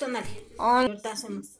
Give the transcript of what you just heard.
tonale. Ahorita hacemos.